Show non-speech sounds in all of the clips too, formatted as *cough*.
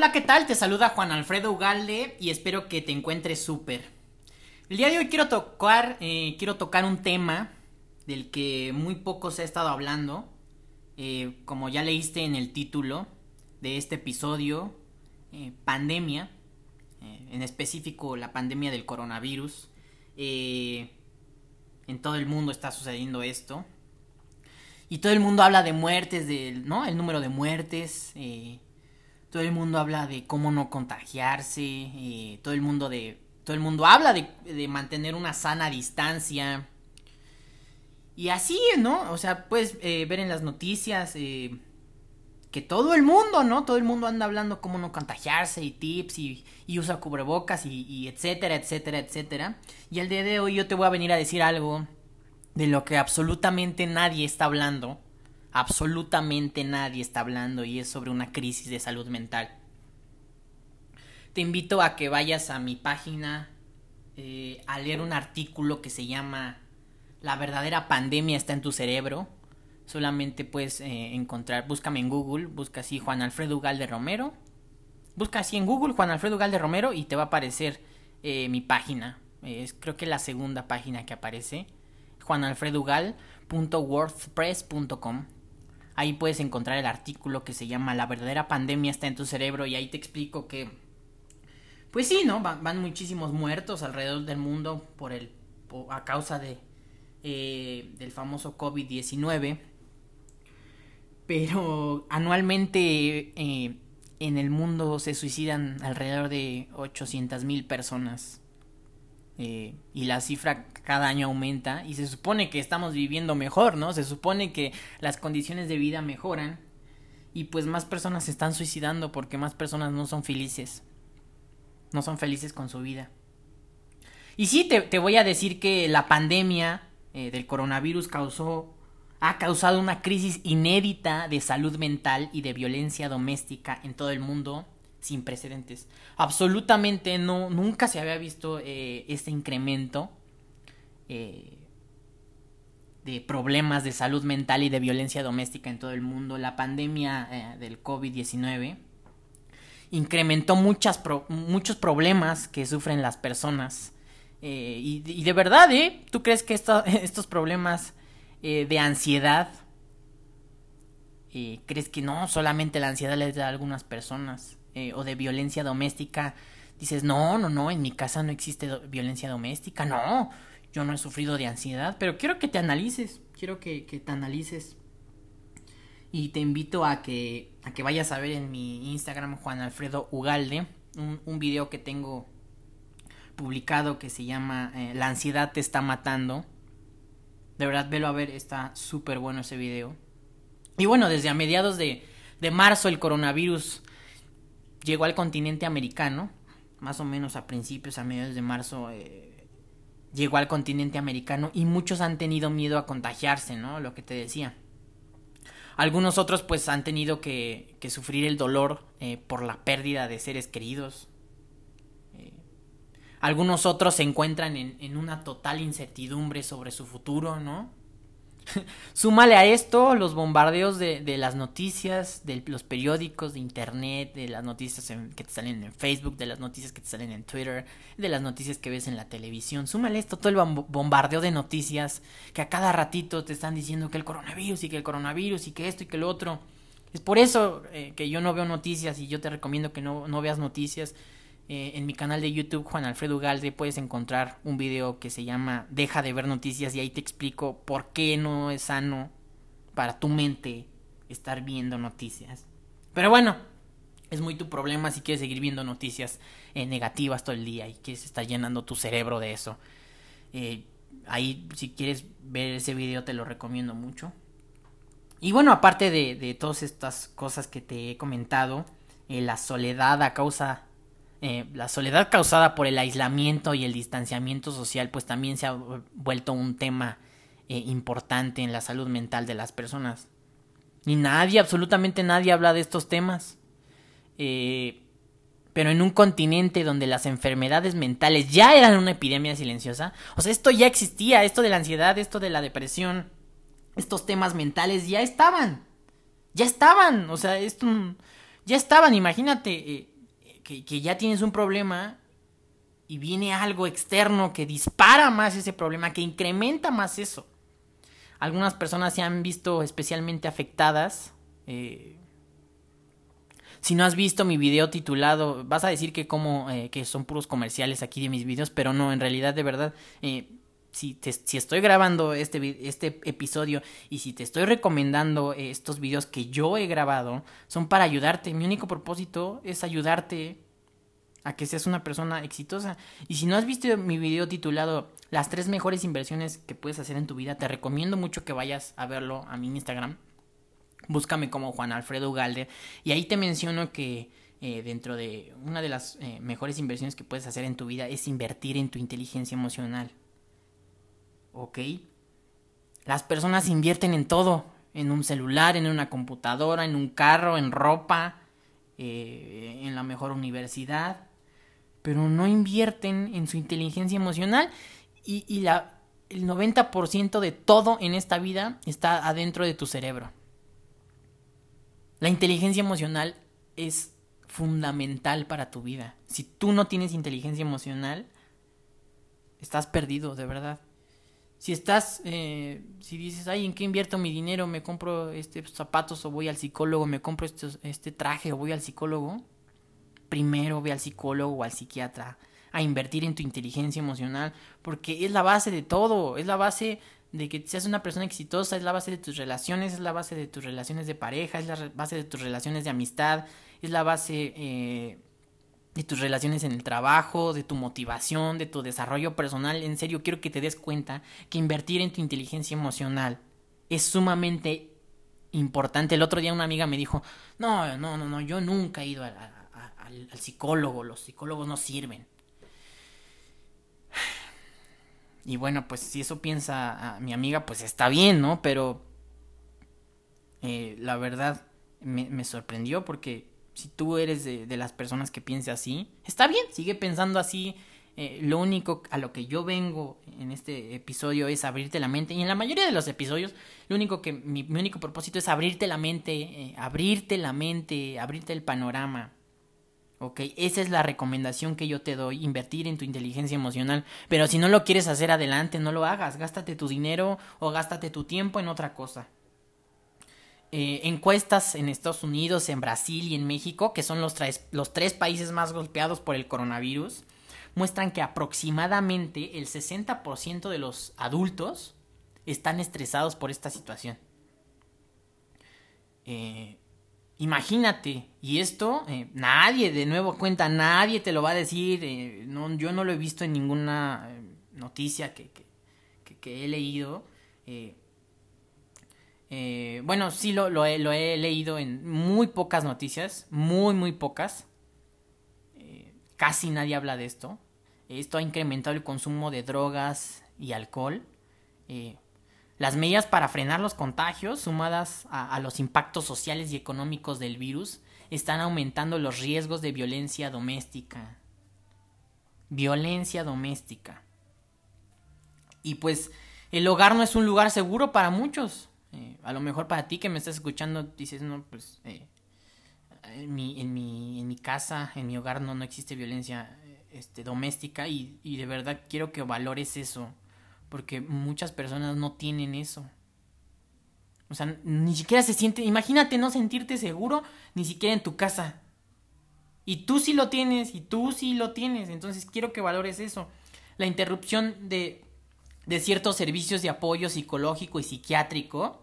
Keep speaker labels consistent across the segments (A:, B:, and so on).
A: Hola, ¿qué tal? Te saluda Juan Alfredo Ugalde y espero que te encuentres súper. El día de hoy quiero tocar, eh, quiero tocar un tema del que muy poco se ha estado hablando. Eh, como ya leíste en el título de este episodio, eh, pandemia, en específico la pandemia del coronavirus. en todo el mundo está sucediendo esto. Y todo el mundo habla de muertes, del, ¿no? El número de muertes. Todo el mundo habla de cómo no contagiarse. todo el mundo de todo el mundo habla de, mantener una sana distancia. Y así, ¿no? O sea, puedes eh, ver en las noticias eh, que todo el mundo, ¿no? Todo el mundo anda hablando cómo no contagiarse y tips y, usa cubrebocas y, y, etcétera, etcétera, etcétera. Y el día de hoy yo te voy a venir a decir algo de lo que absolutamente nadie está hablando. Absolutamente nadie está hablando y es sobre una crisis de salud mental te invito a que vayas a mi página eh, a leer un artículo que se llama La verdadera pandemia está en tu cerebro. Solamente puedes eh, encontrar, búscame en Google, busca así Juan Alfredo Ugalde Romero. Busca así en Google Juan Alfredo Ugalde Romero y te va a aparecer eh, mi página. Es creo que la segunda página que aparece. juanalfredugal.wordpress.com Ahí puedes encontrar el artículo que se llama La verdadera pandemia está en tu cerebro y ahí te explico que pues sí, ¿no? Van, muchísimos muertos alrededor del mundo por el, a causa de, eh, del famoso COVID-19. Pero anualmente eh, en el mundo se suicidan alrededor de 800 mil personas. Eh, y la cifra cada año aumenta y se supone que estamos viviendo mejor, ¿no? Se supone que las condiciones de vida mejoran y pues más personas se están suicidando porque más personas no son felices no son felices con su vida. Y sí, te, voy a decir que la pandemia eh, del coronavirus causó, ha causado una crisis inédita de salud mental y de violencia doméstica en todo el mundo sin precedentes. Absolutamente no, nunca se había visto eh, este incremento eh, de problemas de salud mental y de violencia doméstica en todo el mundo. La pandemia del COVID-19 incrementó muchas muchos problemas que sufren las personas. Eh, y, de verdad, ¿eh? ¿Tú crees que *laughs* estos problemas eh, de ansiedad, eh, crees que no, solamente la ansiedad les da a algunas personas? O de violencia doméstica, dices, no, no, no, en mi casa no existe violencia doméstica, no, yo no he sufrido de ansiedad, pero quiero que te analices, quiero que, que te analices y te invito a que, a que vayas a ver en mi Instagram Juan Alfredo Ugalde un, un video que tengo publicado que se llama eh, La ansiedad te está matando. De verdad, velo a ver, está súper bueno ese video. Y bueno, desde a mediados de, de marzo el coronavirus llegó al continente americano, más o menos a principios, a mediados de marzo, eh, llegó al continente americano y muchos han tenido miedo a contagiarse, ¿no? Lo que te decía. Algunos otros pues han tenido que, sufrir el dolor eh, por la pérdida de seres queridos. Eh, algunos otros se encuentran en, en una total incertidumbre sobre su futuro, ¿no? *laughs* Súmale a esto los bombardeos de, de, las noticias, de los periódicos, de internet, de las noticias que te salen en Facebook, de las noticias que te salen en Twitter, de las noticias que ves en la televisión. Súmale esto, todo el bombardeo de noticias que a cada ratito te están diciendo que el coronavirus y que el coronavirus y que esto y que lo otro. Es por eso eh, que yo no veo noticias y yo te recomiendo que no, no veas noticias eh, en mi canal de YouTube, Juan Alfredo Galde, puedes encontrar un video que se llama Deja de ver noticias y ahí te explico por qué no es sano para tu mente estar viendo noticias. Pero bueno, es muy tu problema si quieres seguir viendo noticias eh, negativas todo el día y quieres estar llenando tu cerebro de eso. Eh, ahí, si quieres ver ese video, te lo recomiendo mucho. Y bueno, aparte de, de todas estas cosas que te he comentado, la soledad a causa eh, la soledad causada por el aislamiento y el distanciamiento social pues también se ha vuelto un tema eh, importante en la salud mental de las personas. Y nadie, absolutamente nadie habla de estos temas. Eh, pero en un continente donde las enfermedades mentales ya eran una epidemia silenciosa, o sea, esto ya existía, esto de la ansiedad, esto de la depresión, estos temas mentales ya estaban, ya estaban, o sea, esto ya estaban, imagínate, que, ya tienes un problema y viene algo externo que dispara más ese problema, que incrementa más eso. Algunas personas se han visto especialmente afectadas. Eh, si no has visto mi video titulado, vas a decir que como eh, que son puros comerciales aquí de mis videos, pero no, en realidad de verdad, eh, si, si estoy grabando este, este episodio y si te estoy recomendando estos videos que yo he grabado, son para ayudarte. Mi único propósito es ayudarte a que seas una persona exitosa. Y si no has visto mi video titulado Las tres mejores inversiones que puedes hacer en tu vida, te recomiendo mucho que vayas a verlo a mi Instagram. Búscame como Juan Alfredo Galder. Y ahí te menciono que eh, dentro de una de las eh, mejores inversiones que puedes hacer en tu vida es invertir en tu inteligencia emocional. ¿Ok? Las personas invierten en todo. En un celular, en una computadora, en un carro, en ropa, eh, en la mejor universidad pero no invierten en su inteligencia emocional y, el 90% de todo en esta vida está adentro de tu cerebro. La inteligencia emocional es fundamental para tu vida. Si tú no tienes inteligencia emocional, estás perdido, de verdad. Si estás, eh, si dices, ay, ¿en qué invierto mi dinero? ¿Me compro este zapatos o voy al psicólogo? ¿Me compro este, este traje o voy al psicólogo? primero ve al psicólogo o al psiquiatra a invertir en tu inteligencia emocional, porque es la base de todo, es la base de que seas una persona exitosa, es la base de tus relaciones, es la base de tus relaciones de pareja, es la base de tus relaciones de amistad, es la base eh, de tus relaciones en el trabajo, de tu motivación, de tu desarrollo personal. En serio, quiero que te des cuenta que invertir en tu inteligencia emocional es sumamente importante. El otro día una amiga me dijo, no, no, no, no, yo nunca he ido a al, psicólogo, los psicólogos no sirven. Y bueno, pues si eso piensa mi amiga, pues está bien, ¿no? Pero eh, la verdad me, sorprendió porque si tú eres de, las personas que piensa así, está bien, sigue pensando así. Eh, lo único a lo que yo vengo en este episodio es abrirte la mente. Y en la mayoría de los episodios, lo único que mi, único propósito es abrirte la mente, eh, abrirte la mente, abrirte el panorama. ¿ok? Esa es la recomendación que yo te doy, invertir en tu inteligencia emocional. Pero si no lo quieres hacer adelante, no lo hagas, gástate tu dinero o gástate tu tiempo en otra cosa. Eh, encuestas en Estados Unidos, en Brasil y en México, que son los tres, los tres países más golpeados por el coronavirus, muestran que aproximadamente el 60% de los adultos están estresados por esta situación. Eh, Imagínate, y esto eh, nadie, de nuevo cuenta, nadie te lo va a decir, no, yo no lo he visto en ninguna noticia que, que, he leído. Bueno, sí lo, he, leído en muy pocas noticias, muy, muy pocas. casi nadie habla de esto. Esto ha incrementado el consumo de drogas y alcohol. Las medidas para frenar los contagios, sumadas a, los impactos sociales y económicos del virus, están aumentando los riesgos de violencia doméstica. Violencia doméstica. Y pues el hogar no es un lugar seguro para muchos. Eh, a lo mejor para ti que me estás escuchando dices, no, pues eh, en, mi, en, mi, en mi casa, en mi hogar no, no existe violencia este, doméstica y, y de verdad quiero que valores eso porque muchas personas no tienen eso. O sea, ni siquiera se siente, imagínate no sentirte seguro ni siquiera en tu casa. Y tú sí lo tienes, y tú sí lo tienes. Entonces quiero que valores eso. La interrupción de, de ciertos servicios de apoyo psicológico y psiquiátrico.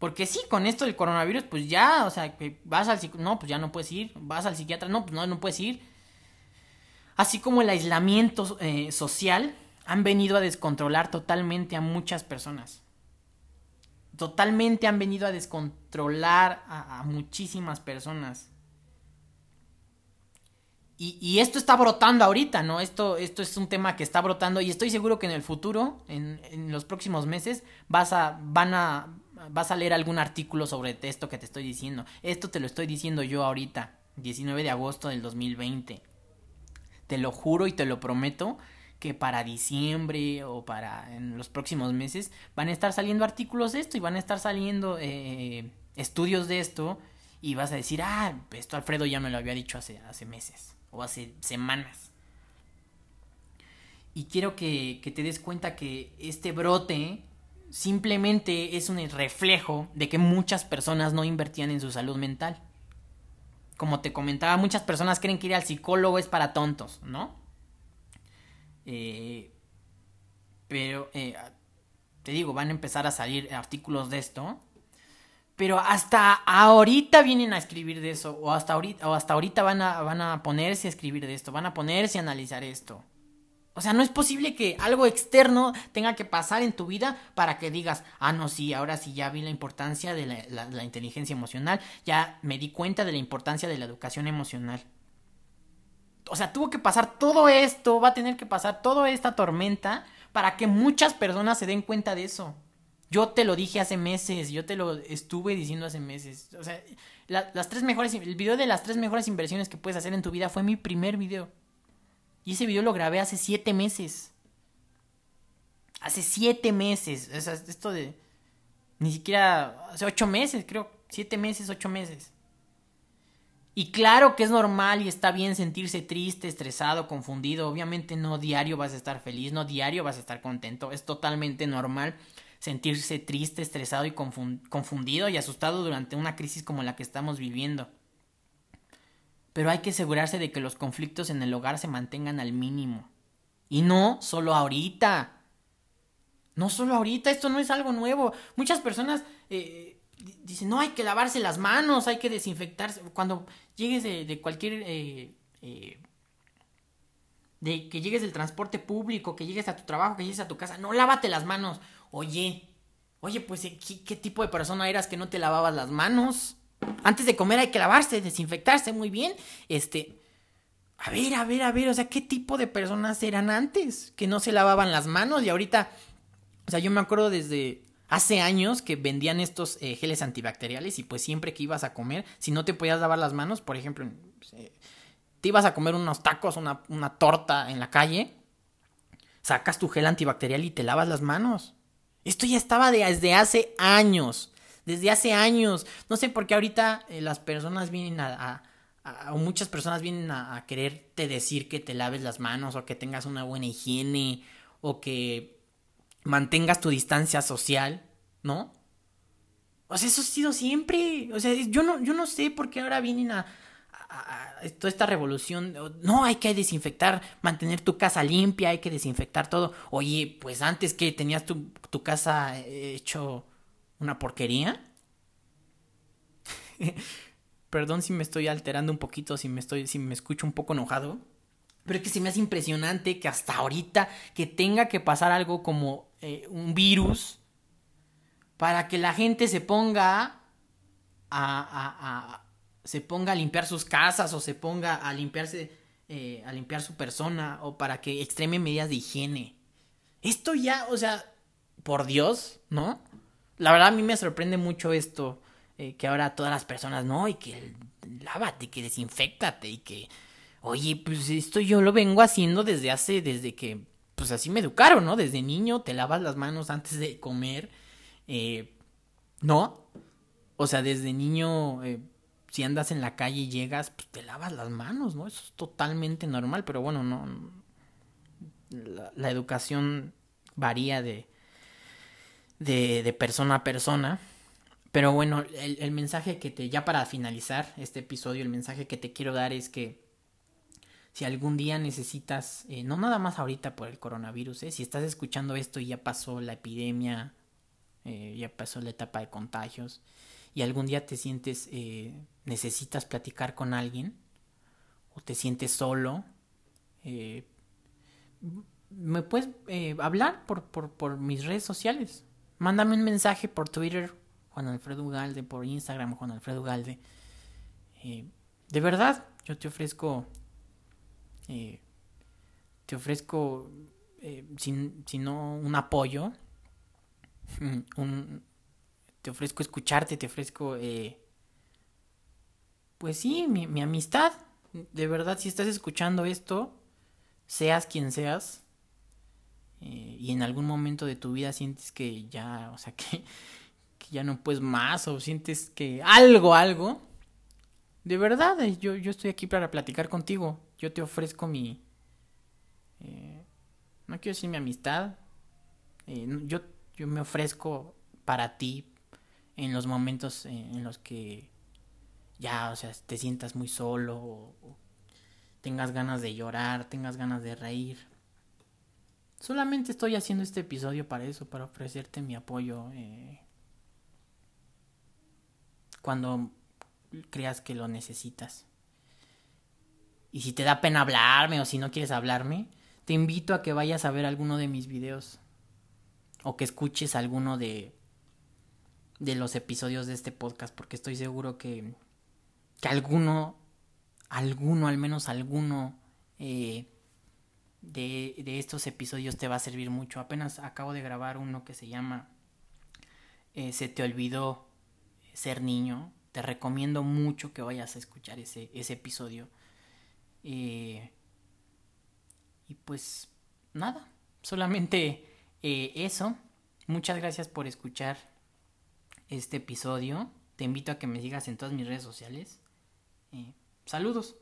A: Porque sí, con esto del coronavirus, pues ya, o sea, vas al no, pues ya no puedes ir. Vas al psiquiatra, no, pues no, no puedes ir. Así como el aislamiento eh, social han venido a descontrolar totalmente a muchas personas. Totalmente han venido a descontrolar a, muchísimas personas. Y, esto está brotando ahorita, ¿no? Esto, esto es un tema que está brotando y estoy seguro que en el futuro, en, en los próximos meses, vas a, van a, vas a leer algún artículo sobre esto que te estoy diciendo. Esto te lo estoy diciendo yo ahorita, 19 de agosto del 2020. Te lo juro y te lo prometo que para diciembre o para en los próximos meses van a estar saliendo artículos de esto y van a estar saliendo eh, estudios de esto y vas a decir, ah, esto Alfredo ya me lo había dicho hace, hace meses o hace semanas. Y quiero que, que te des cuenta que este brote simplemente es un reflejo de que muchas personas no invertían en su salud mental. Como te comentaba, muchas personas creen que ir al psicólogo es para tontos, ¿no? Eh, pero, eh, te digo, van a empezar a salir artículos de esto. Pero hasta ahorita vienen a escribir de eso. O hasta ahorita, o hasta ahorita van, a, van a ponerse a escribir de esto. Van a ponerse a analizar esto. O sea, no es posible que algo externo tenga que pasar en tu vida para que digas, ah, no, sí, ahora sí ya vi la importancia de la, inteligencia emocional, ya me di cuenta de la importancia de la educación emocional. O sea, tuvo que pasar todo esto, va a tener que pasar toda esta tormenta para que muchas personas se den cuenta de eso. Yo te lo dije hace meses, yo te lo estuve diciendo hace meses. O sea, las tres mejores, el video de las tres mejores inversiones que puedes hacer en tu vida fue mi primer video. Y ese video lo grabé hace siete meses. Hace siete meses. O sea, esto de... Ni siquiera... Hace ocho meses, creo. Siete meses, ocho meses. Y claro que es normal y está bien sentirse triste, estresado, confundido. Obviamente no diario vas a estar feliz, no diario vas a estar contento. Es totalmente normal sentirse triste, estresado y confundido y asustado durante una crisis como la que estamos viviendo pero hay que asegurarse de que los conflictos en el hogar se mantengan al mínimo. Y no solo ahorita. No solo ahorita, esto no es algo nuevo. Muchas personas eh, dicen, no, hay que lavarse las manos, hay que desinfectarse. Cuando llegues de, cualquier... Eh, eh, de que llegues del transporte público, que llegues a tu trabajo, que llegues a tu casa, no lávate las manos. Oye, oye, pues ¿qué, qué tipo de persona eras que no te lavabas las manos? Antes de comer hay que lavarse, desinfectarse muy bien. Este, a ver, a ver, a ver, o sea, ¿qué tipo de personas eran antes? Que no se lavaban las manos y ahorita, o sea, yo me acuerdo desde hace años que vendían estos eh, geles antibacteriales y pues siempre que ibas a comer, si no te podías lavar las manos, por ejemplo, te ibas a comer unos tacos, una, una torta en la calle, sacas tu gel antibacterial y te lavas las manos. Esto ya estaba desde hace años desde hace años. No sé por qué ahorita eh, las personas vienen a, o muchas personas vienen a, quererte decir que te laves las manos o que tengas una buena higiene o que mantengas tu distancia social, ¿no? O sea, eso ha sido siempre. O sea, yo no, yo no sé por qué ahora vienen a, toda esta revolución. No, hay que desinfectar, mantener tu casa limpia, hay que desinfectar todo. Oye, pues antes que tenías tu, tu casa hecho una porquería. *laughs* Perdón si me estoy alterando un poquito, si me estoy, si me escucho un poco enojado. Pero es que se me hace impresionante que hasta ahorita que tenga que pasar algo como eh, un virus para que la gente se ponga a, a, se ponga a limpiar sus casas o se ponga a limpiarse eh, a limpiar su persona o para que extreme medidas de higiene. Esto ya, o sea, por Dios, ¿no? la verdad a mí me sorprende mucho esto, eh, que ahora todas las personas, no, y que lávate, que desinfectate, y que, oye, pues esto yo lo vengo haciendo desde hace, desde que, pues así me educaron, ¿no? Desde niño te lavas las manos antes de comer, eh, ¿no? O sea, desde niño, si andas en la calle y llegas, pues te lavas las manos, ¿no? Eso es totalmente normal, pero bueno, no. la educación varía de, de, de persona a persona. Pero bueno, el, mensaje que te, ya para finalizar este episodio, el mensaje que te quiero dar es que si algún día necesitas, eh, no nada más ahorita por el coronavirus, eh, si estás escuchando esto y ya pasó la epidemia, eh, ya pasó la etapa de contagios, y algún día te sientes, necesitas platicar con alguien, o te sientes solo, me puedes hablar por, por, mis redes sociales. Mándame un mensaje por Twitter, Juan Alfredo Ugalde, por Instagram, Juan Alfredo Ugalde. Eh, de verdad, yo te ofrezco, eh, te ofrezco, eh, si, no un apoyo, *laughs* un, te ofrezco escucharte, te ofrezco, pues sí, mi, mi amistad. De verdad, si estás escuchando esto, seas quien seas, eh, y en algún momento de tu vida sientes que ya, o sea, *laughs* que, ya no puedes más o sientes que algo, algo, de verdad, eh, yo, yo estoy aquí para platicar contigo. Yo te ofrezco mi... Eh, no quiero decir mi amistad. Eh, yo, yo me ofrezco para ti en los momentos en los que ya, o sea, te sientas muy solo tengas ganas de llorar, tengas ganas de reír. Solamente estoy haciendo este episodio para eso, para ofrecerte mi apoyo eh, cuando creas que lo necesitas. Y si te da pena hablarme o si no quieres hablarme, te invito a que vayas a ver alguno de mis videos o que escuches alguno de de los episodios de este podcast porque estoy seguro que que alguno alguno, al menos alguno eh, de, de, estos episodios te va a servir mucho. Apenas acabo de grabar uno que se llama eh, Se te olvidó ser niño. Te recomiendo mucho que vayas a escuchar ese, ese episodio. Eh, y pues nada, solamente eso. Muchas gracias por escuchar este episodio. Te invito a que me sigas en todas mis redes sociales. Saludos.